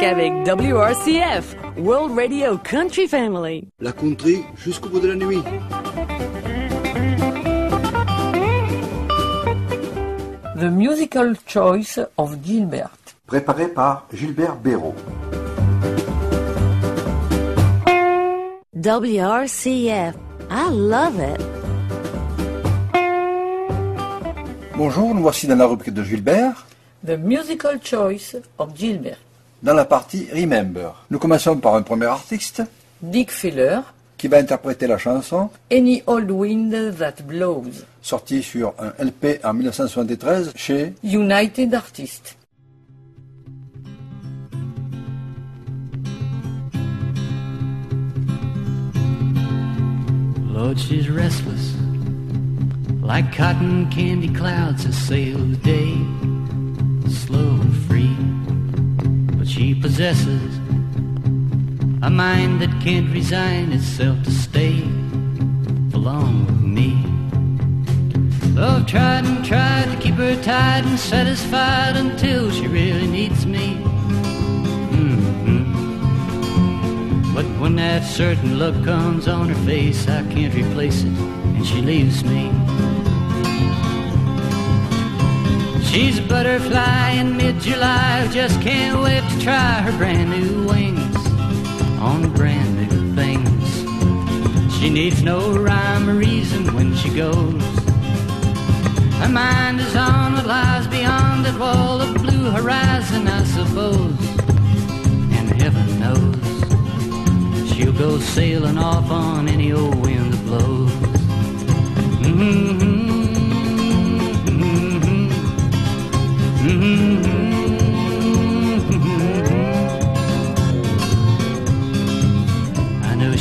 musique avec WRCF, World Radio Country Family. La country jusqu'au bout de la nuit. The Musical Choice of Gilbert. Préparé par Gilbert Béraud. WRCF. I love it. Bonjour, nous voici dans la rubrique de Gilbert, The Musical Choice of Gilbert. Dans la partie Remember. Nous commençons par un premier artiste Dick Filler, qui va interpréter la chanson, Any Old Wind That Blows. sortie sur un LP en 1973 chez United Artists. Lord, she's restless, like cotton candy clouds that sail the day, slow and free. She possesses a mind that can't resign itself to stay for long with me. I've tried and tried to keep her tied and satisfied until she really needs me. Mhm. But when that certain look comes on her face, I can't replace it, and she leaves me. She's a butterfly in mid-July just can't wait to try her brand new wings on brand new things. She needs no rhyme or reason when she goes. Her mind is on what lies beyond that wall of blue horizon, I suppose. And heaven knows she'll go sailing off on any old wind that blows.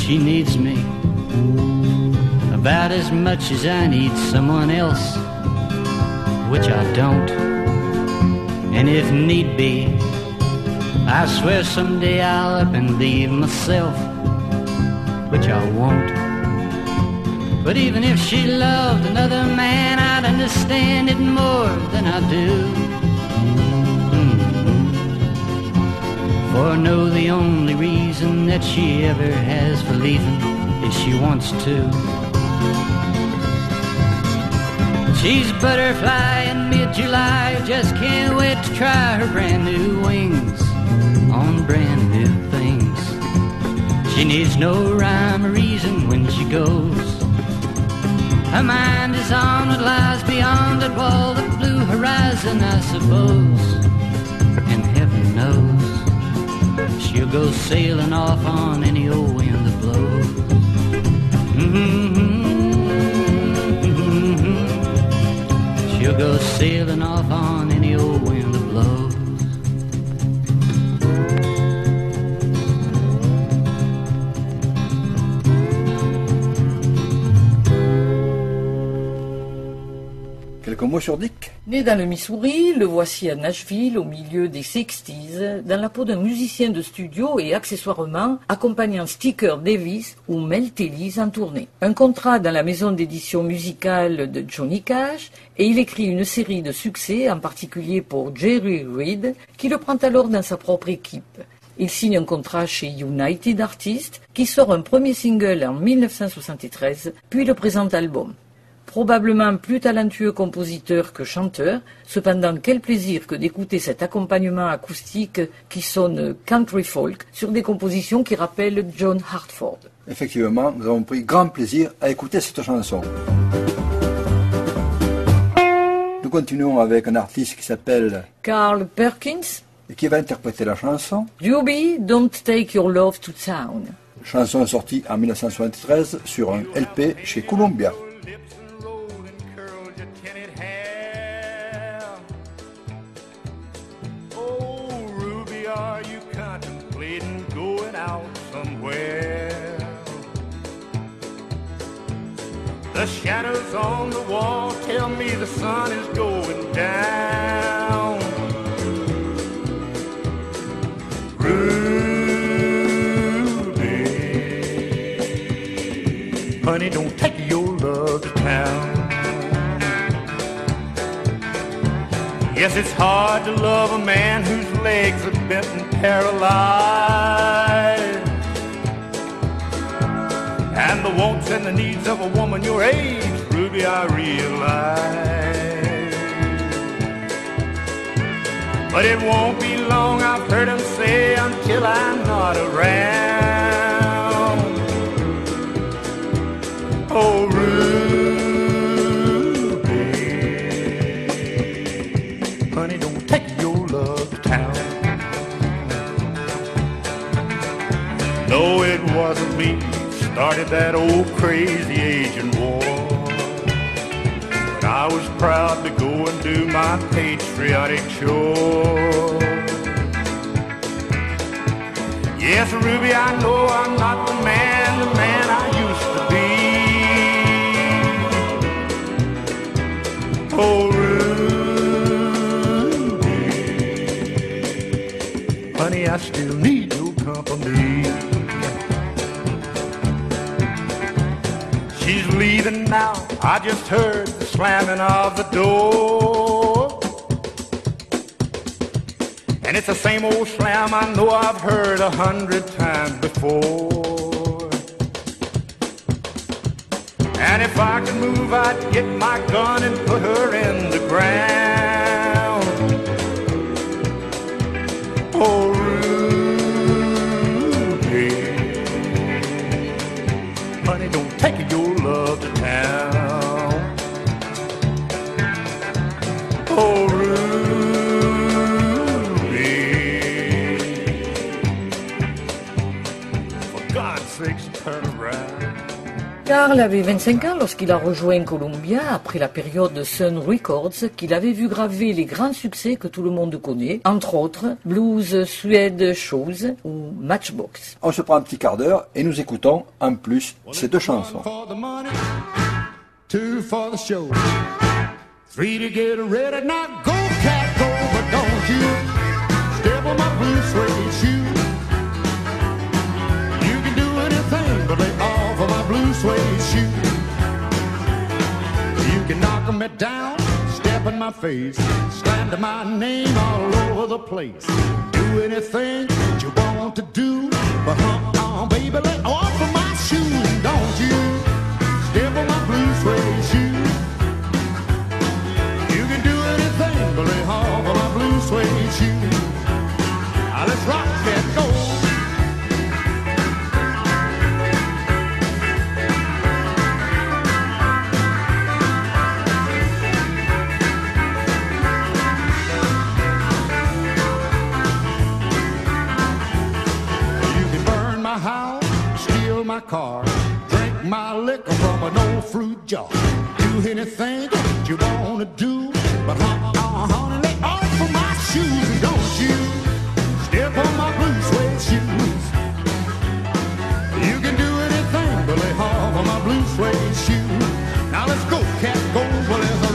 She needs me about as much as I need someone else, which I don't. And if need be, I swear someday I'll up and leave myself, which I won't. But even if she loved another man, I'd understand it more than I do. For I know the only reason that she ever has for leaving is she wants to. She's a butterfly in mid-July just can't wait to try her brand new wings on brand new things. She needs no rhyme or reason when she goes. Her mind is on what lies beyond that wall, the blue horizon, I suppose. Go sailing off on any old wind that blows. Mhm. She'll go sailing off on any old wind that blows. quelques mots sur Dick. Né dans le Missouri, le voici à Nashville au milieu des 60s, dans la peau d'un musicien de studio et accessoirement accompagnant Sticker Davis ou Mel Tillis en tournée. Un contrat dans la maison d'édition musicale de Johnny Cash et il écrit une série de succès, en particulier pour Jerry Reed, qui le prend alors dans sa propre équipe. Il signe un contrat chez United Artists, qui sort un premier single en 1973, puis le présent album. Probablement plus talentueux compositeur que chanteur, cependant quel plaisir que d'écouter cet accompagnement acoustique qui sonne country folk sur des compositions qui rappellent John Hartford. Effectivement, nous avons pris grand plaisir à écouter cette chanson. Nous continuons avec un artiste qui s'appelle Carl Perkins, et qui va interpréter la chanson. Doobie, Don't Take Your Love to Town. Chanson sortie en 1973 sur un LP chez Columbia. The shadows on the wall tell me the sun is going down. Ruby, honey, don't take your love to town. Yes, it's hard to love a man whose legs are bent and paralyzed. And the wants and the needs of a woman your age, Ruby, I realize. But it won't be long, I've heard him say, until I'm not around. Oh, Ruby, started that old crazy Asian war. But I was proud to go and do my patriotic chore. Yes, Ruby, I know I'm not the man, the man I used to be. Oh, Ruby, honey, I still need your company. Leaving now. I just heard the slamming of the door. And it's the same old slam I know I've heard a hundred times before. And if I could move, I'd get my gun and put her in the ground. Oh, Ruby, Carl avait 25 ans lorsqu'il a rejoint Columbia après la période Sun Records qu'il avait vu graver les grands succès que tout le monde connaît, entre autres Blues Suede Shows ou Matchbox. On se prend un petit quart d'heure et nous écoutons en plus ces deux chansons. One for the money, two for the show, three to get ready. Now go, cat, go, but don't you step on my blue suede suede shoe. You can knock me down, step in my face, slander my name all over the place. Do anything that you want to do, but uh-uh, baby, lay off of my shoes, don't you? Step on my blue suede shoe. You can do anything but lay off of my blue suede shoe. Now let's rock and go. My liquor from an old fruit jar. Do anything you wanna do, but uh, uh, honey, lay off of my shoes, and don't you step on my blue suede shoes. You can do anything, but lay off of my blue suede shoes. Now let's go, cat, go. Well,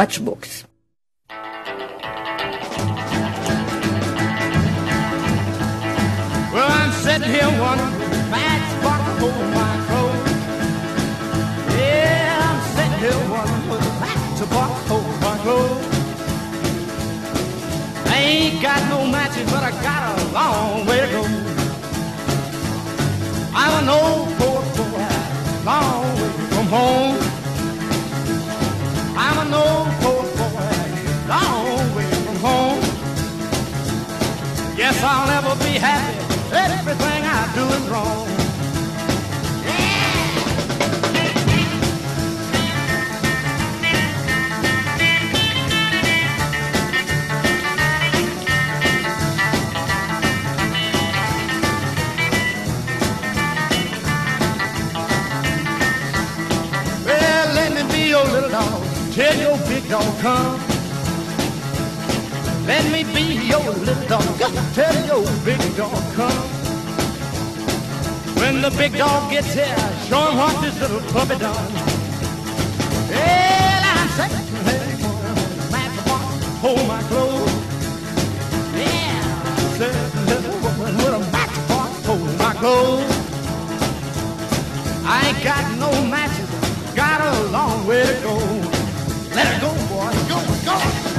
Matchbox. Well, I'm sitting here wondering if that's what my clothes. Yeah, I'm sitting here wondering if that's what hold my clothes. I ain't got no matches, but I got a long way to go. I'm an old poor boy, long way from home. I'm an old if I'll never be happy. Everything I do is wrong. Well, let me be your little dog till your big dog come. Let me be your little dog. Tell your big dog come. When the big dog gets here, show him what this little puppy done. Well, I'm saying, hey, match hold my clothes. Yeah, said little woman with a match hold my clothes. I ain't got no matches, got a long way to go. Let it go, boy, go, go.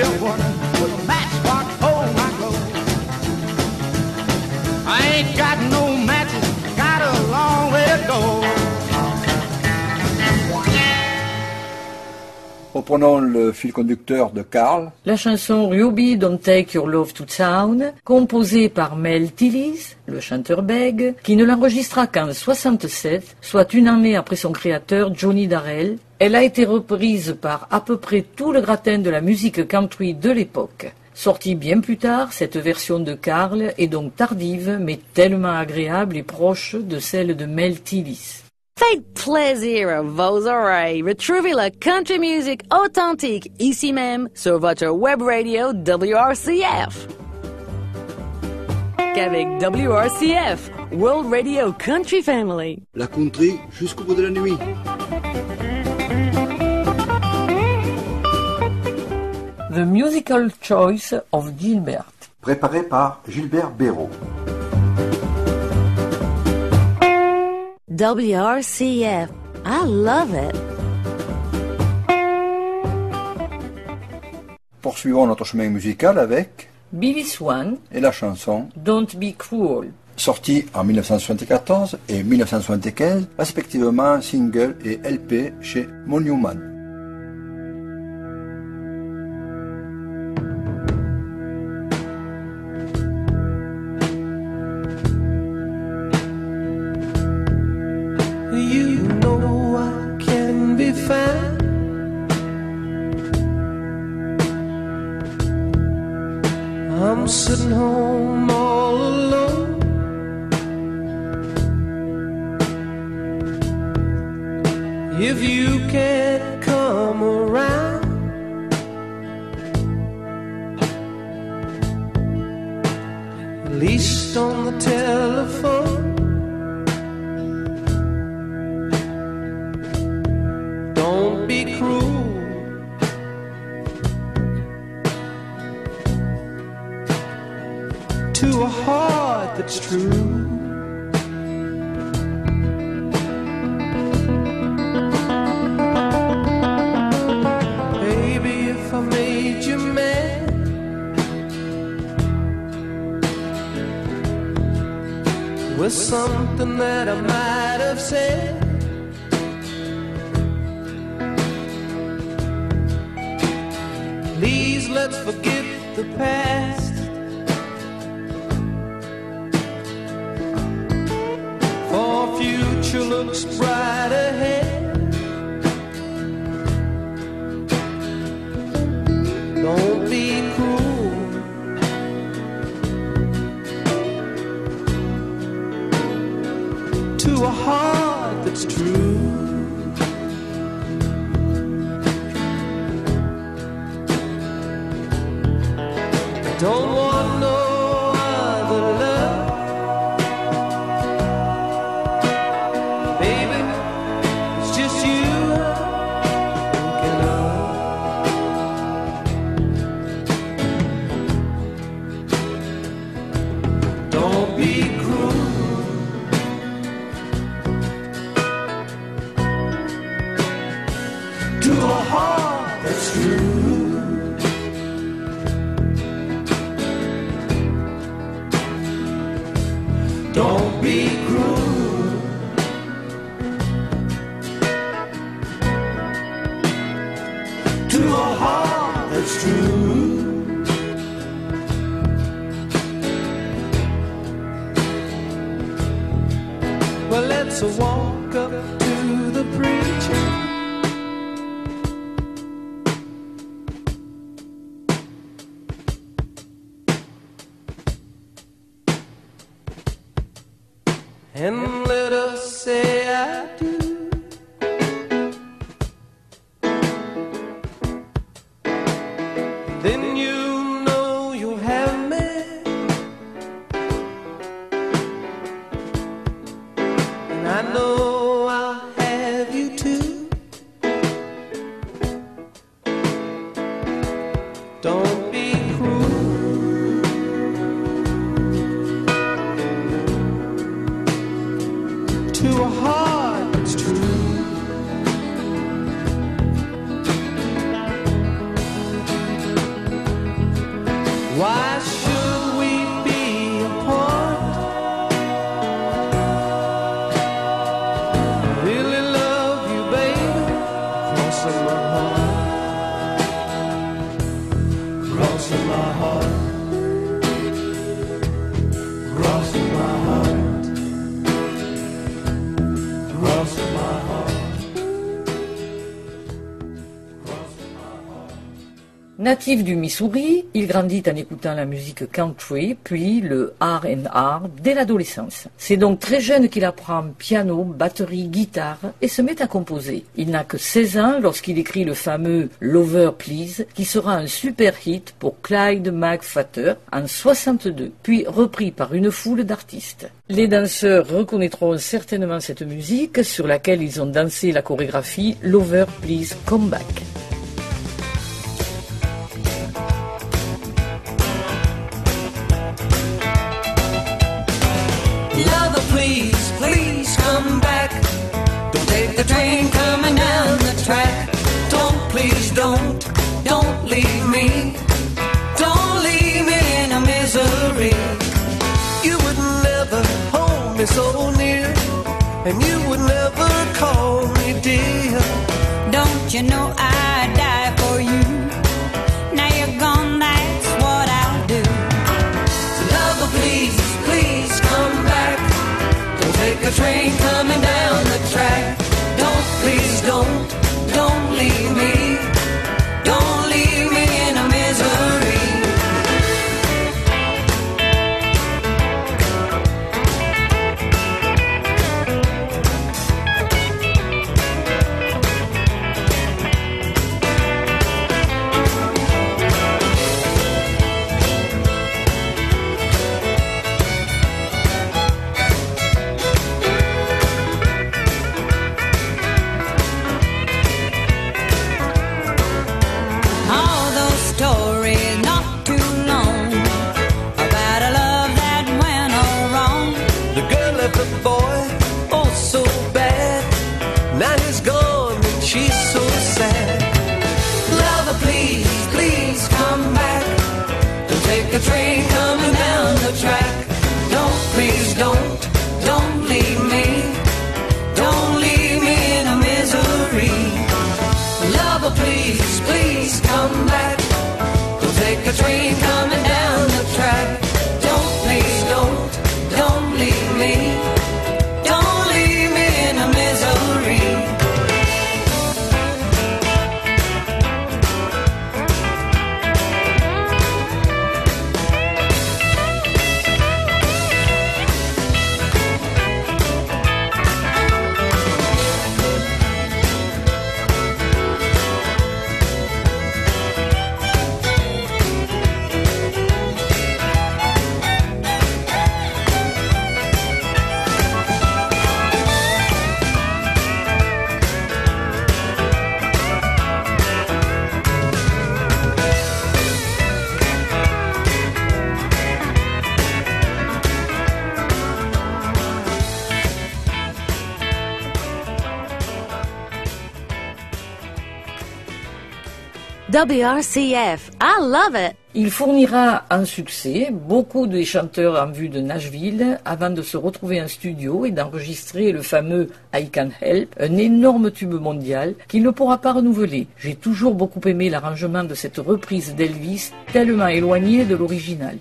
A matchbox hold my clothes? I ain't got no matches, got a long way to go. Reprenons le fil conducteur de Carl. La chanson Ruby Don't Take Your Love to Town, composée par Mel Tillis, le chanteur bègue, qui ne l'enregistra qu'en 67, soit une année après son créateur Johnny Darrell, elle a été reprise par à peu près tout le gratin de la musique country de l'époque. Sortie bien plus tard, cette version de Carl est donc tardive, mais tellement agréable et proche de celle de Mel Tillis. Faites plaisir à vos oreilles. Retrouvez la country music authentique ici même sur votre web radio WRCF. Avec WRCF, World Radio Country Family. La country jusqu'au bout de la nuit. The Musical Choice of Gilbert. Préparé par Gilbert Béraud. WRCF. I love it. Poursuivons notre chemin musical avec Billy Swan, et la chanson Don't Be Cruel. sortie en 1974 et 1975, respectivement single et LP chez Monument. Least on the telephone. be cruel. To a heart that's true. Well, it's a walk. Du Missouri, il grandit en écoutant la musique country, puis le R&R dès l'adolescence. C'est donc très jeune qu'il apprend piano, batterie, guitare et se met à composer. Il n'a que 16 ans lorsqu'il écrit le fameux Lover Please, qui sera un super hit pour Clyde McFatter en 62, puis repris par une foule d'artistes. Les danseurs reconnaîtront certainement cette musique sur laquelle ils ont dansé la chorégraphie Lover Please Come Back. Please, please come back. Don't take the train coming down the track. Don't, please, don't, don't leave me. Don't leave me in a misery. You would never hold me so near, and you would never call me dear. Don't you know I'd don't, leave me. Don't leave WRCF. I love it. Il fournira un succès beaucoup de chanteurs en vue de Nashville avant de se retrouver en studio et d'enregistrer le fameux I Can Help, un énorme tube mondial qu'il ne pourra pas renouveler. J'ai toujours beaucoup aimé l'arrangement de cette reprise d'Elvis, tellement éloignée de l'original.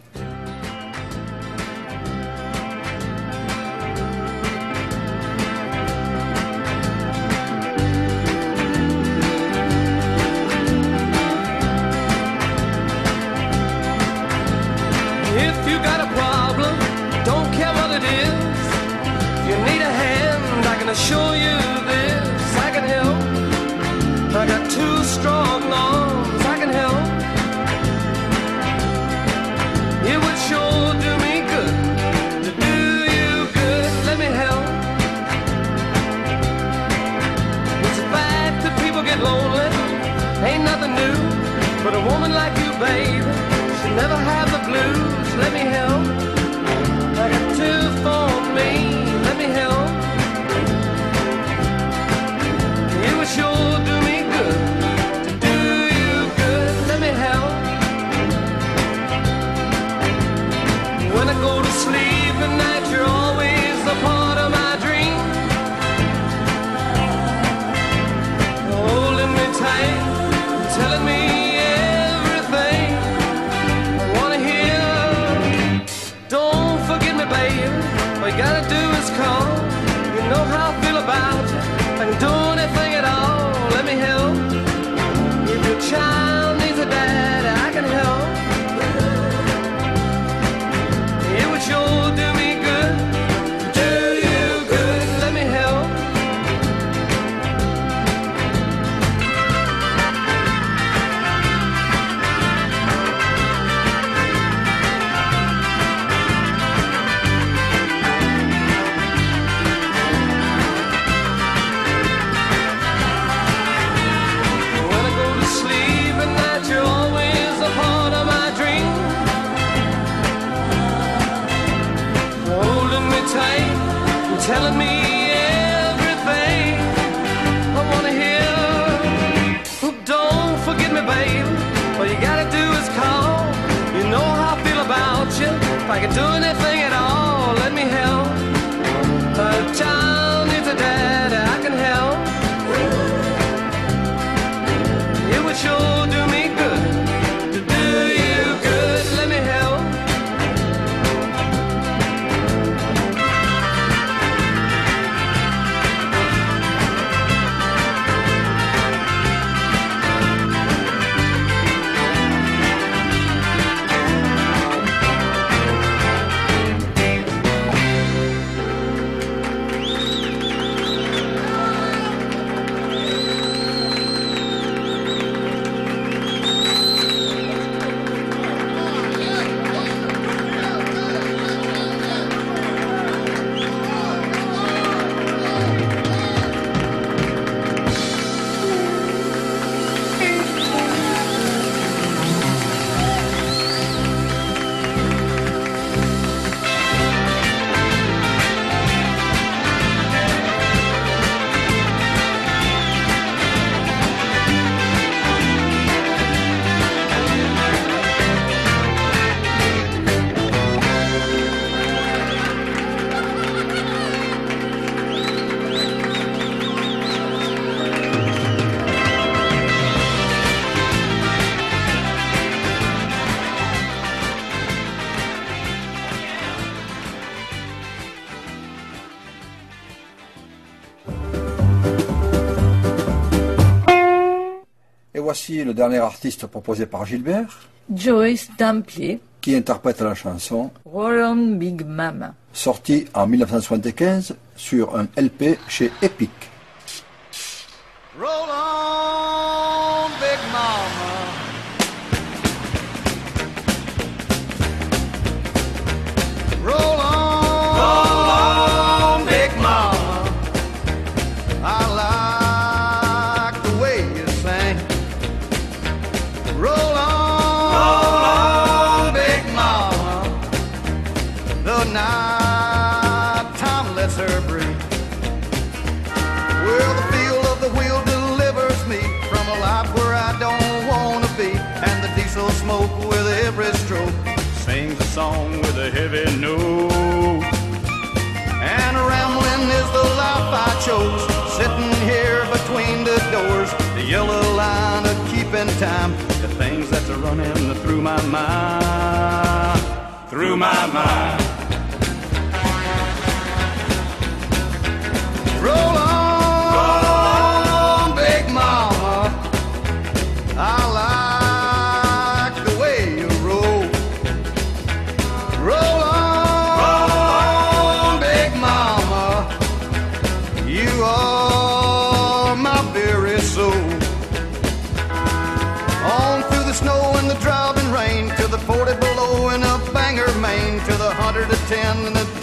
le dernier artiste proposé par Gilbert. Joyce Dampier. Qui interprète la chanson Roland Big Mama. Sortie en 1975 sur un LP chez Epic. Roland running through my mind, through my mind.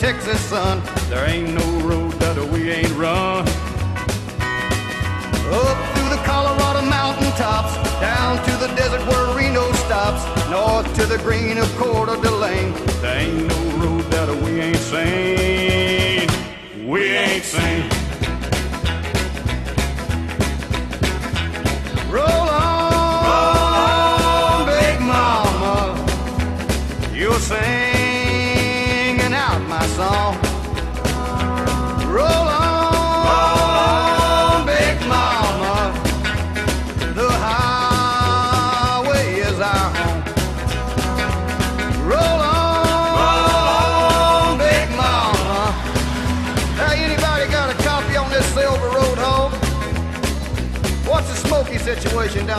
Texas sun. There ain't no road that we ain't run. Up through the Colorado mountain tops, down to the desert where Reno stops, north to the green of Coeur d'Alene. There ain't no road that we ain't seen. We ain't seen. Roll on, Roll on big mama. You're singing situation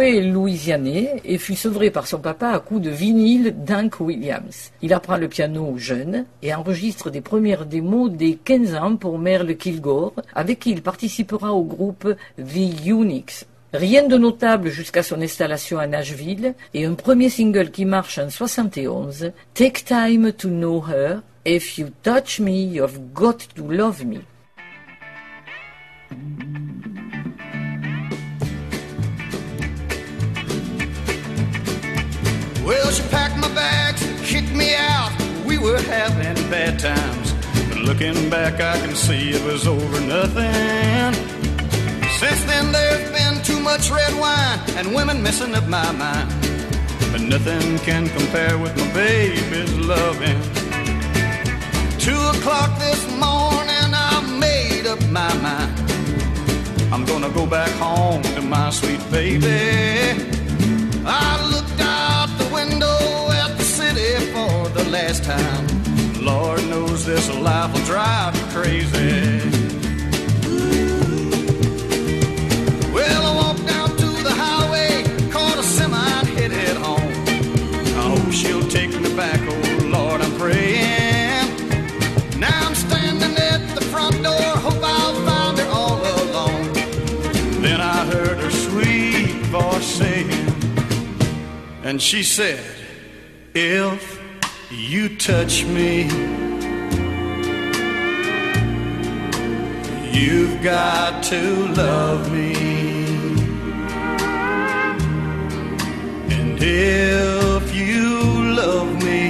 est louisianais et fut sevré par son papa à coups de vinyle d'Hank Williams. Il apprend le piano jeune et enregistre des premières démos dès 15 ans pour Merle Kilgore, avec qui il participera au groupe The Unix. Rien de notable jusqu'à son installation à Nashville et un premier single qui marche en 71, Take Time to Know Her, If You Touch Me, You've Got to Love Me. Well, she packed my bags, and kicked me out. We were having bad times. But looking back, I can see it was over nothing. Since then, there's been too much red wine and women messing up my mind. But nothing can compare with my baby's loving. Two o'clock this morning, I made up my mind. I'm gonna go back home to my sweet baby. I looked out the window at the city for the last time. Lord knows this life will drive me crazy. Well, Then I heard her sweet voice saying, and she said, If you touch me, you've got to love me. And if you love me,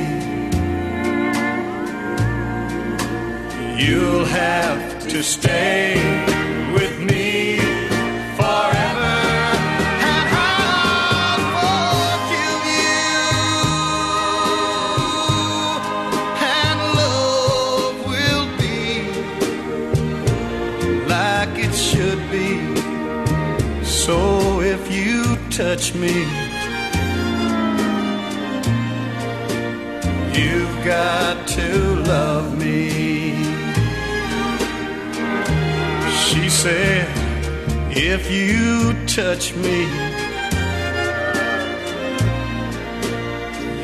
you'll have to stay touch me, you've got to love me. She said, if you touch me,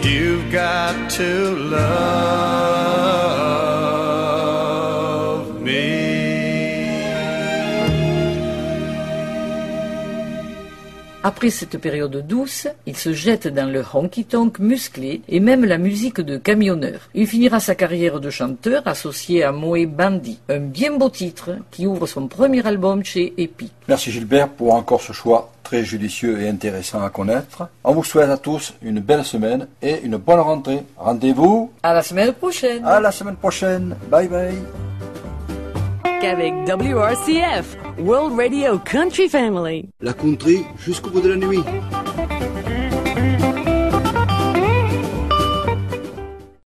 you've got to love Après cette période douce, il se jette dans le honky-tonk musclé et même la musique de camionneur. Il finira sa carrière de chanteur associé à Moe Bandy, un bien beau titre qui ouvre son premier album chez Epic. Merci Gilbert pour encore ce choix très judicieux et intéressant à connaître. On vous souhaite à tous une belle semaine et une bonne rentrée. Rendez-vous À la semaine prochaine à la semaine prochaine. Bye bye. Avec WRCF, World Radio Country Family. La country jusqu'au bout de la nuit.